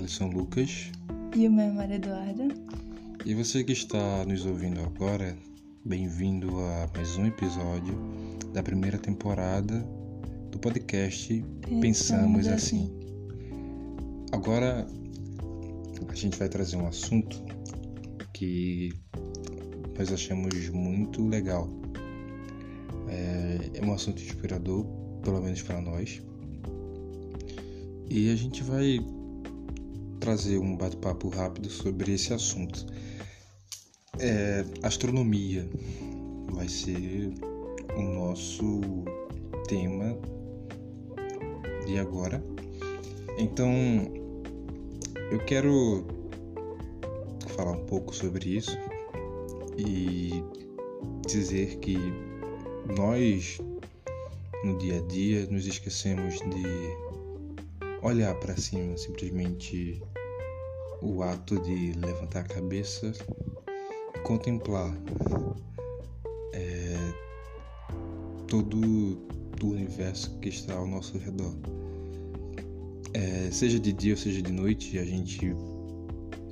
Alisson Lucas. E o meu é Maria Eduarda. E você que está nos ouvindo agora, bem-vindo a mais um episódio da primeira temporada do podcast Pensamos, Pensamos assim. assim. Agora a gente vai trazer um assunto que nós achamos muito legal. É, é um assunto inspirador, pelo menos para nós. E a gente vai trazer um bate-papo rápido sobre esse assunto. É, astronomia vai ser o nosso tema de agora. Então, eu quero falar um pouco sobre isso e dizer que nós no dia a dia nos esquecemos de olhar para cima, simplesmente o ato de levantar a cabeça contemplar é, todo o universo que está ao nosso redor. É, seja de dia ou seja de noite, a gente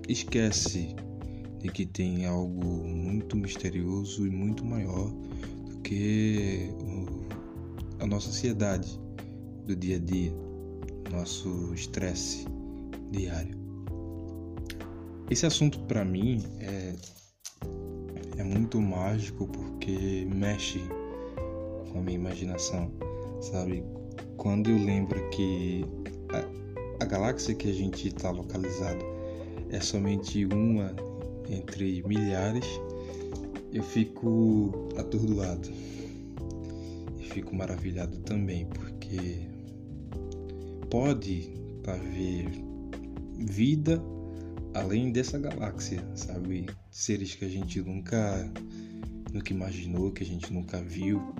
esquece de que tem algo muito misterioso e muito maior do que a nossa ansiedade do dia a dia, nosso estresse diário. Esse assunto para mim é, é muito mágico porque mexe com a minha imaginação, sabe? Quando eu lembro que a, a galáxia que a gente está localizado é somente uma entre milhares, eu fico atordoado e fico maravilhado também, porque pode haver vida além dessa galáxia, sabe? Seres que a gente nunca, nunca imaginou, que a gente nunca viu.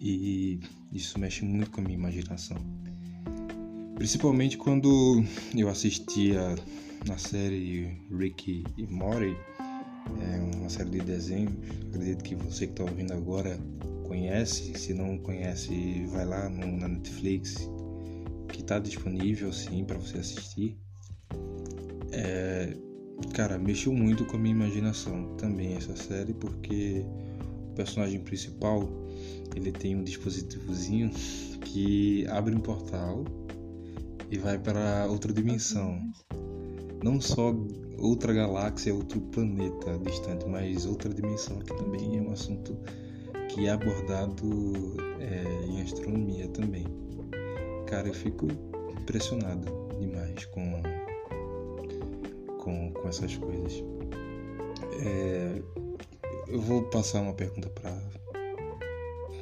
E isso mexe muito com a minha imaginação. Principalmente quando eu assistia na série Ricky e Morty, é uma série de desenhos. Acredito que você que está ouvindo agora conhece. Se não conhece, vai lá no, na Netflix, que está disponível sim para você assistir. É, cara, mexeu muito com a minha imaginação também essa série, porque o personagem principal ele tem um dispositivozinho que abre um portal e vai para outra dimensão não só outra galáxia, outro planeta distante, mas outra dimensão, que também é um assunto que é abordado é, em astronomia também. Cara, eu fico impressionado demais com, com, com essas coisas. É, eu vou passar uma pergunta para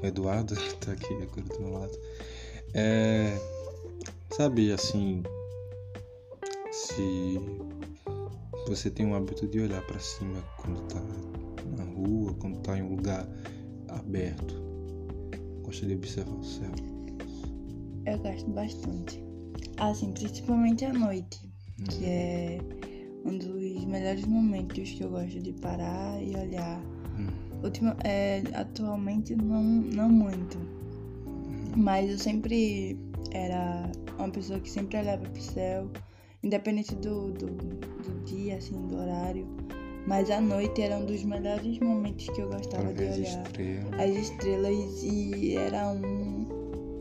o Eduardo, que está aqui agora do meu lado. É, sabe, assim, se você tem o hábito de olhar para cima quando está na rua, quando está em um lugar aberto, gosta de observar o céu? Eu gosto bastante. Assim, principalmente à noite, hum. que é um dos melhores momentos que eu gosto de parar e olhar. Hum. Ultima, é, atualmente não, não muito. Hum. Mas eu sempre era uma pessoa que sempre olhava pro céu independente do, do, do dia, assim, do horário. Mas a noite era um dos melhores momentos que eu gostava de olhar estrela. as estrelas e era um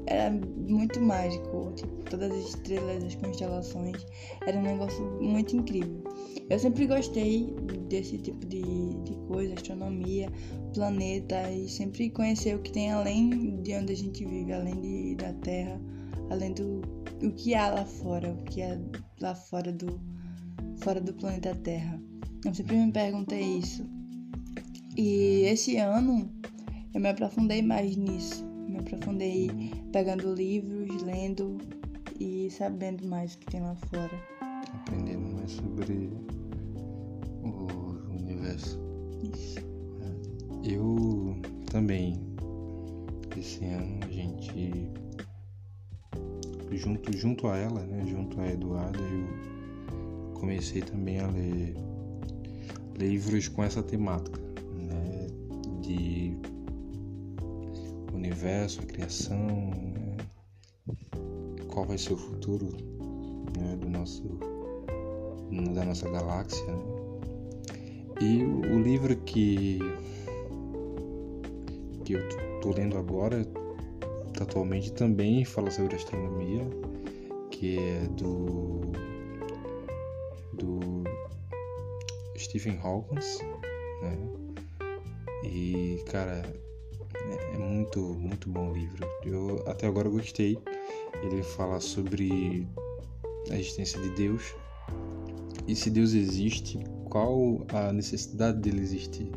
era muito mágico, tipo, todas as estrelas, as constelações, era um negócio muito incrível. Eu sempre gostei desse tipo de, de coisa, astronomia, planeta, e sempre conhecer o que tem além de onde a gente vive, além de, da Terra, além do o que há lá fora, o que é lá fora do, fora do planeta Terra. Eu sempre me perguntei isso. E esse ano eu me aprofundei mais nisso. Me aprofundei pegando livros, lendo e sabendo mais o que tem lá fora. Aprendendo mais sobre o universo. Isso. É. Eu também. Esse ano a gente junto, junto a ela, né, junto a Eduarda, eu comecei também a ler livros com essa temática, né, de universo, a criação, né, qual vai ser o futuro né, do nosso da nossa galáxia. Né? E o, livro que que eu tô lendo agora atualmente também fala sobre astronomia, que é do do Stephen Hawking, né? E cara, é muito muito bom livro. Eu até agora gostei. Ele fala sobre a existência de Deus e se Deus existe, qual a necessidade dele existir?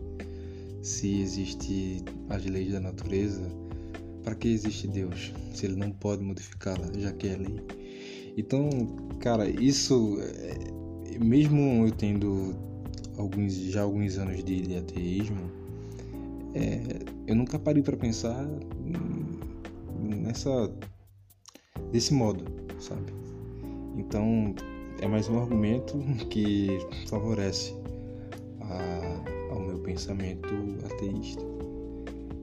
Se existe as leis da natureza, para que existe Deus? Se ele não pode modificá-la, já que é lei. Então, cara, isso, é, mesmo eu tendo alguns, já alguns anos de ateísmo, é, eu nunca parei para pensar nessa desse modo, sabe? Então, é mais um argumento que favorece a, ao meu pensamento ateísta.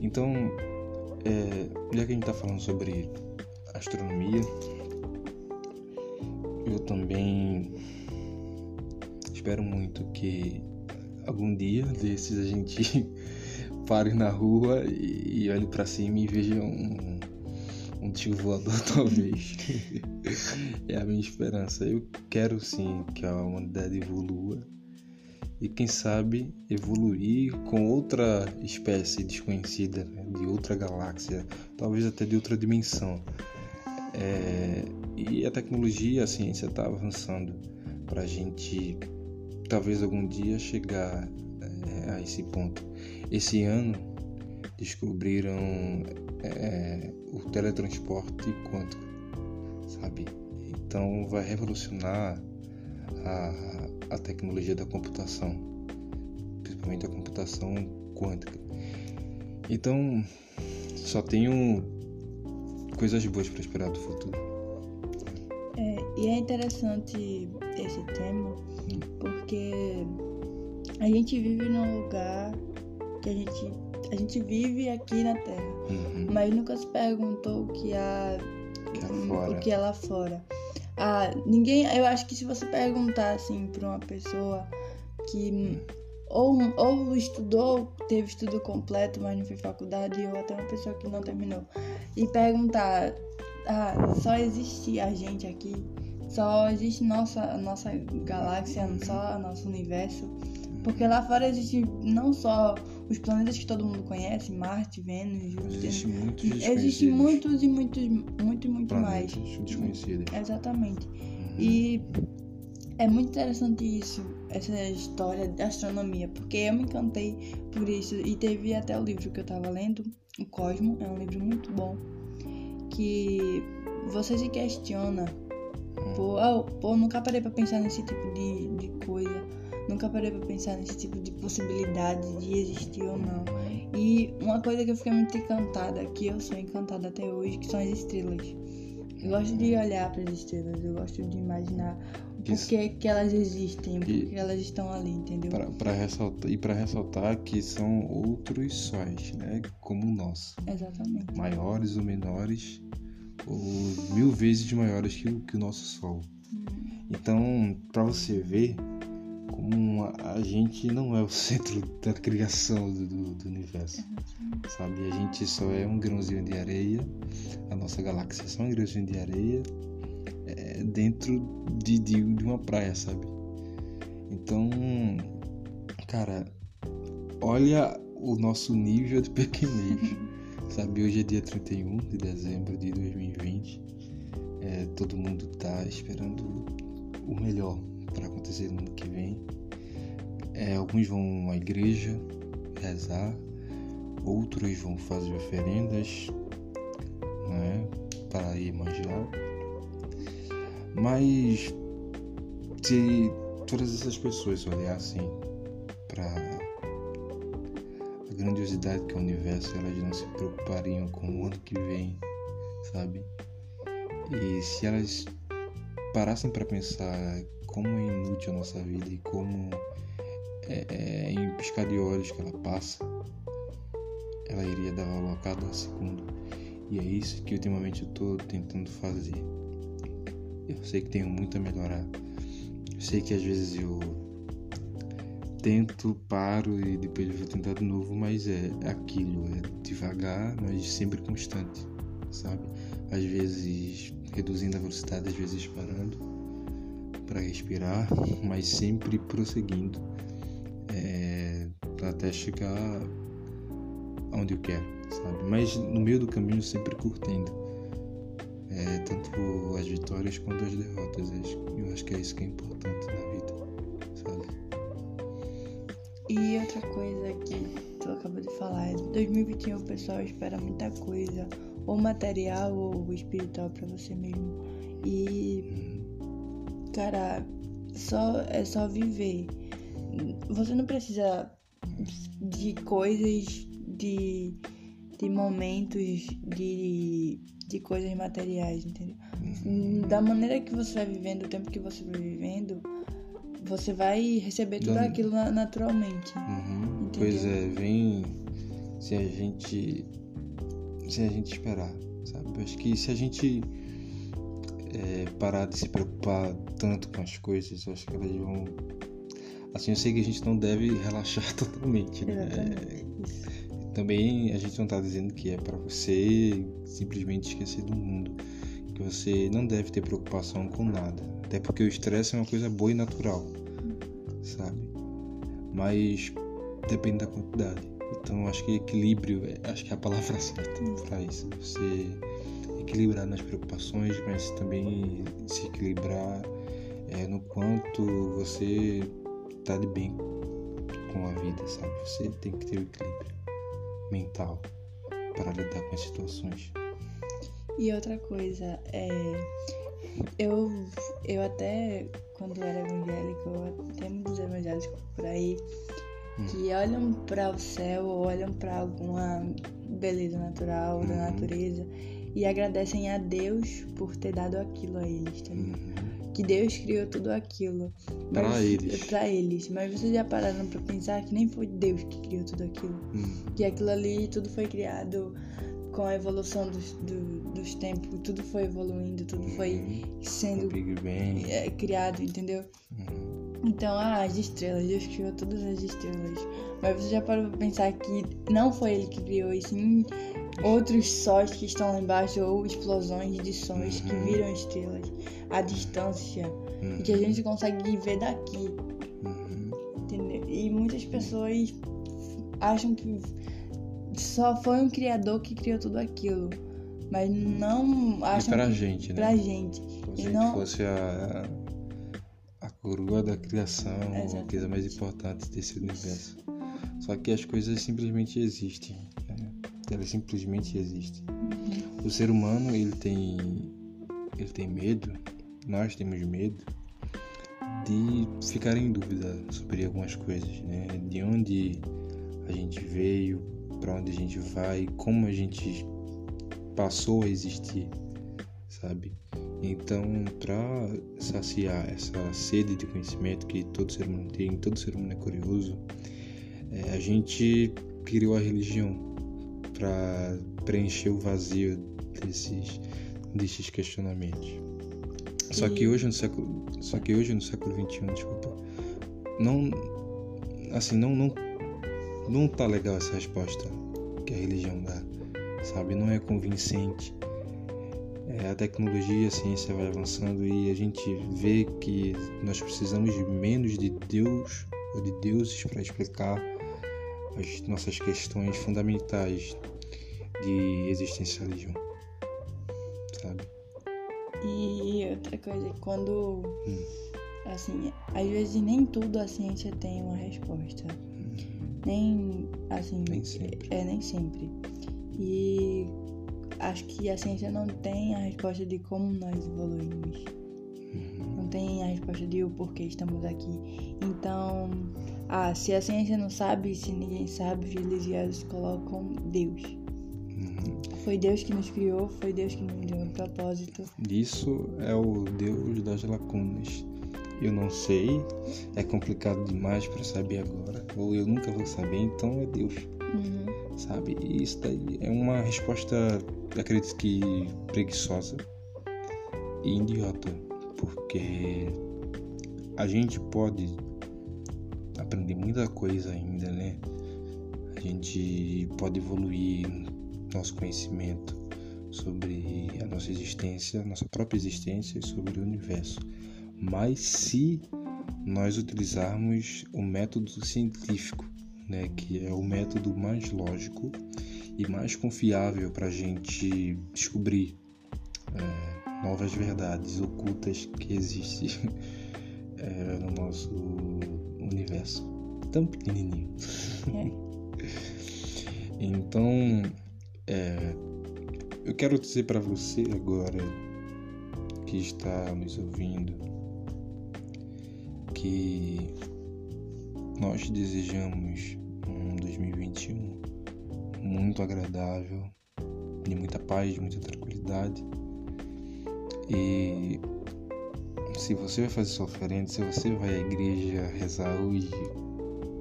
Então, é, já que a gente está falando sobre astronomia, eu também espero muito que algum dia desses a gente pare na rua e, e olhe para cima e veja um, um tio voador, talvez. é a minha esperança. Eu quero sim que a humanidade evolua e quem sabe evoluir com outra espécie desconhecida, né? de outra galáxia, talvez até de outra dimensão. É... e a tecnologia, a ciência está avançando para a gente talvez algum dia chegar é, a esse ponto. Esse ano descobriram é, o teletransporte quântico, sabe? Então vai revolucionar a, a tecnologia da computação, principalmente a computação quântica. Então só tenho coisas boas para esperar do futuro. É, e é interessante esse tema hum. porque a gente vive num lugar que a gente a gente vive aqui na Terra, uhum. mas nunca se perguntou o que há que é o que é lá fora. Ah, ninguém, eu acho que se você perguntar assim para uma pessoa que ou, ou estudou, teve estudo completo, mas não fez faculdade, ou até uma pessoa que não terminou, e perguntar, ah, só existe a gente aqui, só existe nossa nossa galáxia, só nosso universo, porque lá fora existe não só os planetas que todo mundo conhece, Marte, Vênus, Júpiter. Existe muitos Existem muitos e muitos, muito e muito planetas mais. desconhecidos. Exatamente. Uhum. E é muito interessante isso, essa história da astronomia, porque eu me encantei por isso. E teve até o livro que eu tava lendo, O Cosmo, é um livro muito bom, que você se questiona. Uhum. Pô, oh, pô, nunca parei pra pensar nesse tipo de, de coisa Nunca parei pra pensar nesse tipo de possibilidade de existir ou não. E uma coisa que eu fiquei muito encantada, que eu sou encantada até hoje, que são as estrelas. Eu gosto de olhar para as estrelas, eu gosto de imaginar por que, que elas existem, por que elas estão ali, entendeu? Pra, ressaltar, e para ressaltar que são outros sóis, né? Como o nosso. Exatamente. Maiores ou menores, ou mil vezes maiores que o, que o nosso Sol. Hum. Então, para você ver, como a gente não é o centro da criação do, do, do, universo, sabe? A gente só é um grãozinho de areia, a nossa galáxia é só um grãozinho de areia é, dentro de, de, de uma praia, sabe? Então, cara, olha o nosso nível de pequenez, sabe? Hoje é dia 31 de dezembro de 2020, é, todo mundo tá esperando o melhor para acontecer no ano que vem. É, alguns vão à igreja rezar, outros vão fazer oferendas né, para ir manjar. Mas se todas essas pessoas olhassem para a grandiosidade que é o universo, elas não se preocupariam com o ano que vem, sabe? E se elas parassem para pensar como é inútil a nossa vida e como é, é, em piscar de olhos que ela passa, ela iria dar valor a cada segundo. E é isso que ultimamente eu estou tentando fazer. Eu sei que tenho muito a melhorar. Eu sei que às vezes eu tento, paro e depois vou tentar de novo, mas é aquilo, é devagar, mas sempre constante, sabe? Às vezes reduzindo a velocidade, às vezes parando para respirar, mas sempre prosseguindo é, até chegar onde eu quero, sabe? Mas no meio do caminho sempre curtindo, é, tanto as vitórias quanto as derrotas. Eu acho que é isso que é importante na vida, sabe? E outra coisa que tu acabou de falar, 2021 o pessoal espera muita coisa, ou material ou espiritual para você mesmo. E cara, só é só viver. Você não precisa de coisas, de, de momentos, de, de coisas materiais, entendeu? Da maneira que você vai vivendo, o tempo que você vai vivendo, você vai receber tudo aquilo naturalmente. Uhum. Pois é, vem se a gente se a gente esperar, sabe? Eu acho que se a gente é, parar de se preocupar tanto com as coisas, eu acho que elas vão. Assim, eu sei que a gente não deve relaxar totalmente, né? É, também a gente não está dizendo que é para você simplesmente esquecer do mundo, que você não deve ter preocupação com nada, até porque o estresse é uma coisa boa e natural, sabe? Mas depende da quantidade. Então acho que equilíbrio, é, acho que é a palavra certa para isso. Você equilibrar nas preocupações, mas também se equilibrar é, no quanto você está de bem com a vida, sabe? Você tem que ter o equilíbrio mental para lidar com as situações. E outra coisa, é, eu, eu até, quando era evangélico, tem muitos evangélicos por aí hum. que olham para o céu ou olham para alguma beleza natural, da uhum. natureza e agradecem a Deus por ter dado aquilo a eles, tá uhum. Que Deus criou tudo aquilo. Para eles. Para eles. Mas vocês já pararam para pensar que nem foi Deus que criou tudo aquilo? Uhum. Que aquilo ali tudo foi criado com a evolução dos, do, dos tempos, tudo foi evoluindo, tudo foi uhum. sendo é, criado, entendeu? Uhum. Então, ah, as estrelas, Deus criou todas as estrelas. Mas você já parou pra pensar que não foi ele que criou, e sim outros sóis que estão lá embaixo ou explosões de sóis que uhum. viram estrelas à distância uhum. e que a gente consegue ver daqui. Uhum. Entendeu? E muitas pessoas acham que só foi um criador que criou tudo aquilo. Mas não acham. E pra que, gente, né? Pra gente. Como se não... fosse a coroa da criação, Exatamente. a coisa mais importante desse universo. Só que as coisas simplesmente existem ela simplesmente existe. O ser humano ele tem ele tem medo, nós temos medo de ficar em dúvida sobre algumas coisas, né? De onde a gente veio, para onde a gente vai, como a gente passou a existir, sabe? Então, para saciar essa sede de conhecimento que todo ser humano tem, todo ser humano é curioso, é, a gente criou a religião para preencher o vazio desses, desses questionamentos. Só que hoje no século, só que hoje no século 21, desculpa, não, assim não não não tá legal essa resposta que a religião dá, sabe? Não é convincente. É, a tecnologia, a ciência vai avançando e a gente vê que nós precisamos de menos de Deus ou de deuses para explicar as nossas questões fundamentais de existencialismo, sabe? E outra coisa, quando hum. assim, às vezes nem tudo a ciência tem uma resposta. Hum. Nem assim, nem sempre. é nem sempre. E acho que a ciência não tem a resposta de como nós evoluímos. Uhum. Não tem a resposta de o porquê estamos aqui. Então, ah, se a ciência não sabe, se ninguém sabe, os religiosos colocam Deus. Uhum. Foi Deus que nos criou, foi Deus que nos deu um propósito. Isso é o Deus das lacunas. Eu não sei, é complicado demais para saber agora, ou eu nunca vou saber, então é Deus. Uhum. Sabe? E isso daí é uma resposta, acredito que preguiçosa e idiota porque a gente pode aprender muita coisa ainda, né? A gente pode evoluir nosso conhecimento sobre a nossa existência, nossa própria existência e sobre o universo. Mas se nós utilizarmos o método científico, né, que é o método mais lógico e mais confiável para a gente descobrir é, novas verdades ocultas que existem é, no nosso universo tão pequenininho. É. então, é, eu quero dizer para você agora que está nos ouvindo que nós desejamos 2021 muito agradável, de muita paz, de muita tranquilidade. E se você vai fazer sua oferenda, se você vai à igreja rezar hoje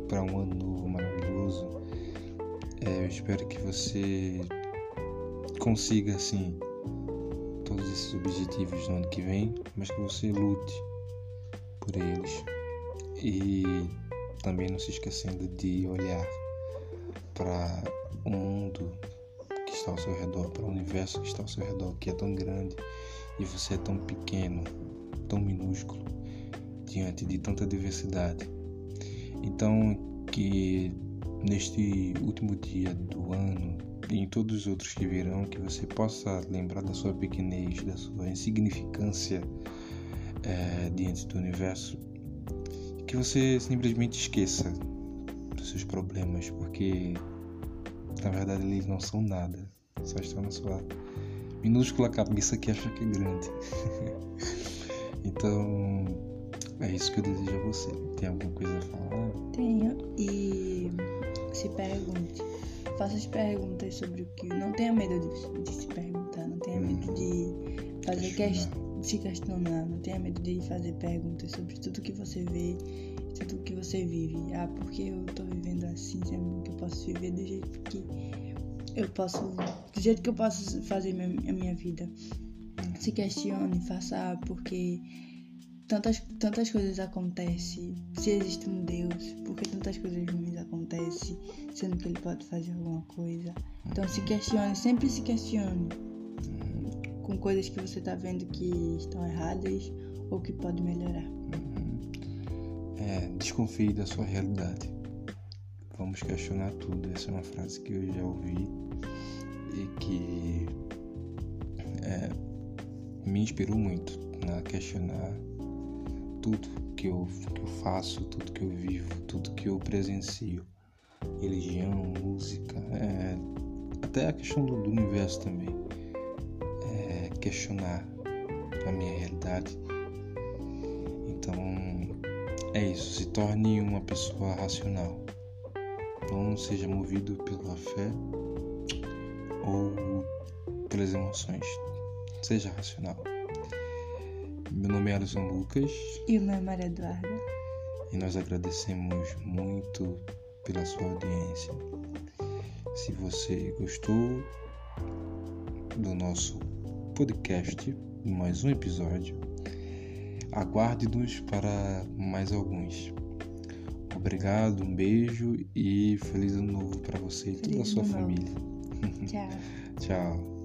para um ano novo maravilhoso, é, eu espero que você consiga assim todos esses objetivos no ano que vem, mas que você lute por eles e também não se esquecendo de olhar para o mundo que está ao seu redor, para o universo que está ao seu redor, que é tão grande e você é tão pequeno, tão minúsculo diante de tanta diversidade. Então, que neste último dia do ano e em todos os outros que virão, que você possa lembrar da sua pequenez, da sua insignificância é, diante do universo, que você simplesmente esqueça seus problemas, porque na verdade eles não são nada, só estão na sua minúscula cabeça que acha que é grande. então, é isso que eu desejo a você. Tem alguma coisa a falar? Tenho. E se pergunte. Faça as perguntas sobre o que. Não tenha medo de, de se perguntar. Não tenha medo de fazer questionar. Que, se questionar. Não tenha medo de fazer perguntas sobre tudo que você vê, tudo que você vive. Ah, porque eu tô vivendo assim, sendo que eu posso viver do jeito que eu posso. Do jeito que eu posso fazer a minha vida. Se questione, faça porque tantas, tantas coisas acontecem, se existe um Deus, porque tantas coisas ruins acontecem, sendo que ele pode fazer alguma coisa. Então se questione, sempre se questione com coisas que você está vendo que estão erradas ou que pode melhorar. É, desconfie da sua realidade. Vamos questionar tudo. Essa é uma frase que eu já ouvi e que é, me inspirou muito a questionar tudo que eu, que eu faço, tudo que eu vivo, tudo que eu presencio. Religião, música, é, até a questão do, do universo também. É, questionar a minha realidade. É isso. Se torne uma pessoa racional. Não seja movido pela fé ou pelas emoções. Seja racional. Meu nome é Alisson Lucas. E o meu é Maria Eduarda. E nós agradecemos muito pela sua audiência. Se você gostou do nosso podcast, mais um episódio, aguarde-nos para mais alguns. Obrigado, um beijo e feliz ano novo para você e toda a sua família. Tchau. Tchau.